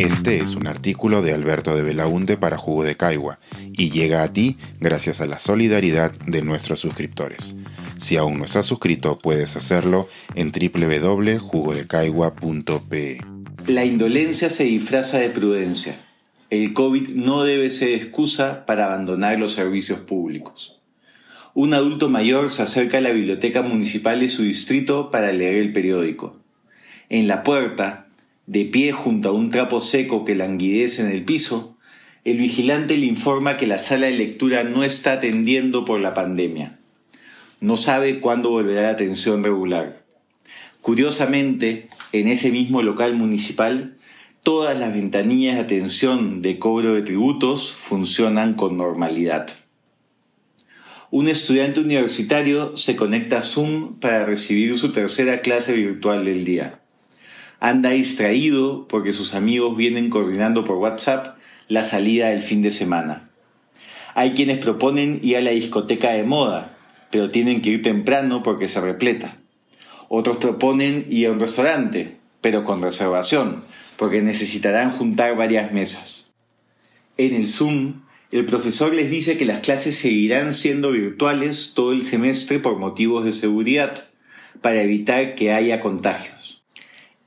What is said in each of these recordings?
Este es un artículo de Alberto de Belaunte para Jugo de Caigua y llega a ti gracias a la solidaridad de nuestros suscriptores. Si aún no estás suscrito, puedes hacerlo en www.jugodecaigua.pe. La indolencia se disfraza de prudencia. El COVID no debe ser excusa para abandonar los servicios públicos. Un adulto mayor se acerca a la biblioteca municipal de su distrito para leer el periódico. En la puerta, de pie junto a un trapo seco que languidece en el piso, el vigilante le informa que la sala de lectura no está atendiendo por la pandemia. No sabe cuándo volverá la atención regular. Curiosamente, en ese mismo local municipal, todas las ventanillas de atención de cobro de tributos funcionan con normalidad. Un estudiante universitario se conecta a Zoom para recibir su tercera clase virtual del día anda distraído porque sus amigos vienen coordinando por WhatsApp la salida del fin de semana. Hay quienes proponen ir a la discoteca de moda, pero tienen que ir temprano porque se repleta. Otros proponen ir a un restaurante, pero con reservación, porque necesitarán juntar varias mesas. En el Zoom, el profesor les dice que las clases seguirán siendo virtuales todo el semestre por motivos de seguridad, para evitar que haya contagios.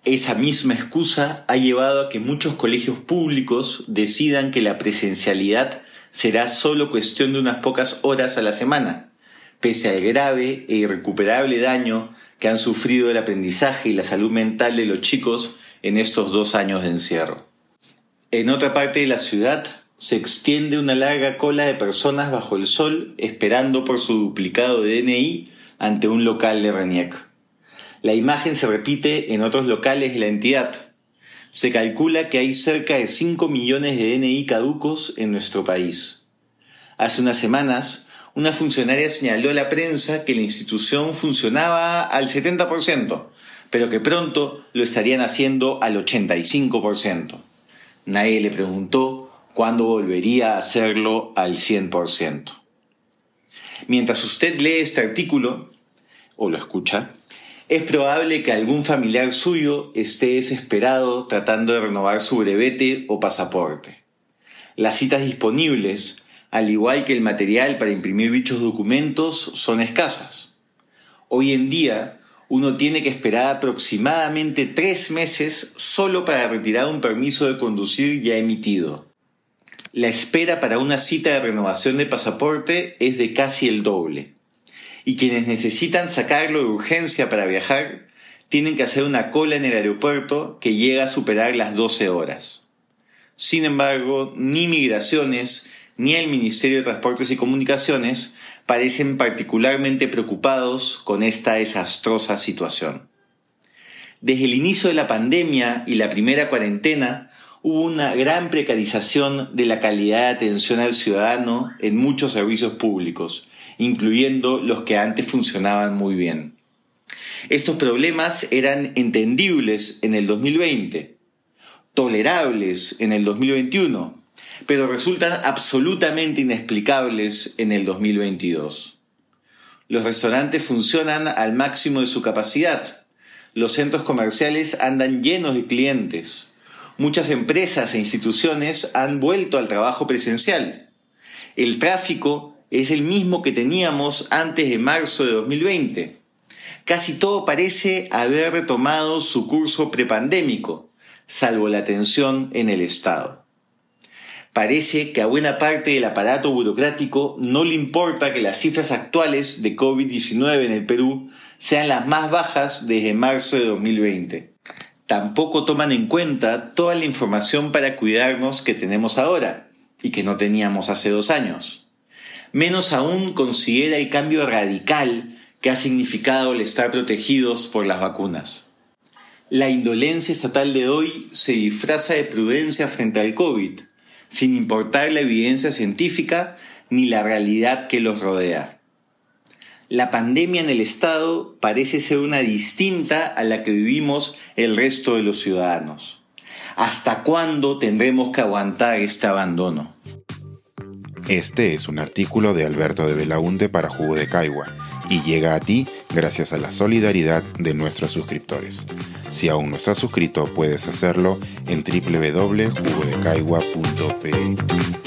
Esa misma excusa ha llevado a que muchos colegios públicos decidan que la presencialidad será solo cuestión de unas pocas horas a la semana, pese al grave e irrecuperable daño que han sufrido el aprendizaje y la salud mental de los chicos en estos dos años de encierro. En otra parte de la ciudad se extiende una larga cola de personas bajo el sol esperando por su duplicado de DNI ante un local de RENIEC. La imagen se repite en otros locales de la entidad. Se calcula que hay cerca de 5 millones de DNI caducos en nuestro país. Hace unas semanas, una funcionaria señaló a la prensa que la institución funcionaba al 70%, pero que pronto lo estarían haciendo al 85%. Nadie le preguntó cuándo volvería a hacerlo al 100%. Mientras usted lee este artículo, o lo escucha, es probable que algún familiar suyo esté desesperado tratando de renovar su brevete o pasaporte. Las citas disponibles, al igual que el material para imprimir dichos documentos, son escasas. Hoy en día, uno tiene que esperar aproximadamente tres meses solo para retirar un permiso de conducir ya emitido. La espera para una cita de renovación de pasaporte es de casi el doble y quienes necesitan sacarlo de urgencia para viajar tienen que hacer una cola en el aeropuerto que llega a superar las 12 horas. Sin embargo, ni migraciones ni el Ministerio de Transportes y Comunicaciones parecen particularmente preocupados con esta desastrosa situación. Desde el inicio de la pandemia y la primera cuarentena, hubo una gran precarización de la calidad de atención al ciudadano en muchos servicios públicos, incluyendo los que antes funcionaban muy bien. Estos problemas eran entendibles en el 2020, tolerables en el 2021, pero resultan absolutamente inexplicables en el 2022. Los restaurantes funcionan al máximo de su capacidad. Los centros comerciales andan llenos de clientes. Muchas empresas e instituciones han vuelto al trabajo presencial. El tráfico es el mismo que teníamos antes de marzo de 2020. Casi todo parece haber retomado su curso prepandémico, salvo la tensión en el Estado. Parece que a buena parte del aparato burocrático no le importa que las cifras actuales de COVID-19 en el Perú sean las más bajas desde marzo de 2020. Tampoco toman en cuenta toda la información para cuidarnos que tenemos ahora y que no teníamos hace dos años menos aún considera el cambio radical que ha significado el estar protegidos por las vacunas. La indolencia estatal de hoy se disfraza de prudencia frente al COVID, sin importar la evidencia científica ni la realidad que los rodea. La pandemia en el Estado parece ser una distinta a la que vivimos el resto de los ciudadanos. ¿Hasta cuándo tendremos que aguantar este abandono? Este es un artículo de Alberto de Belaunte para Jugo de Caigua y llega a ti gracias a la solidaridad de nuestros suscriptores. Si aún no estás suscrito, puedes hacerlo en www.jugodecaigua.pe.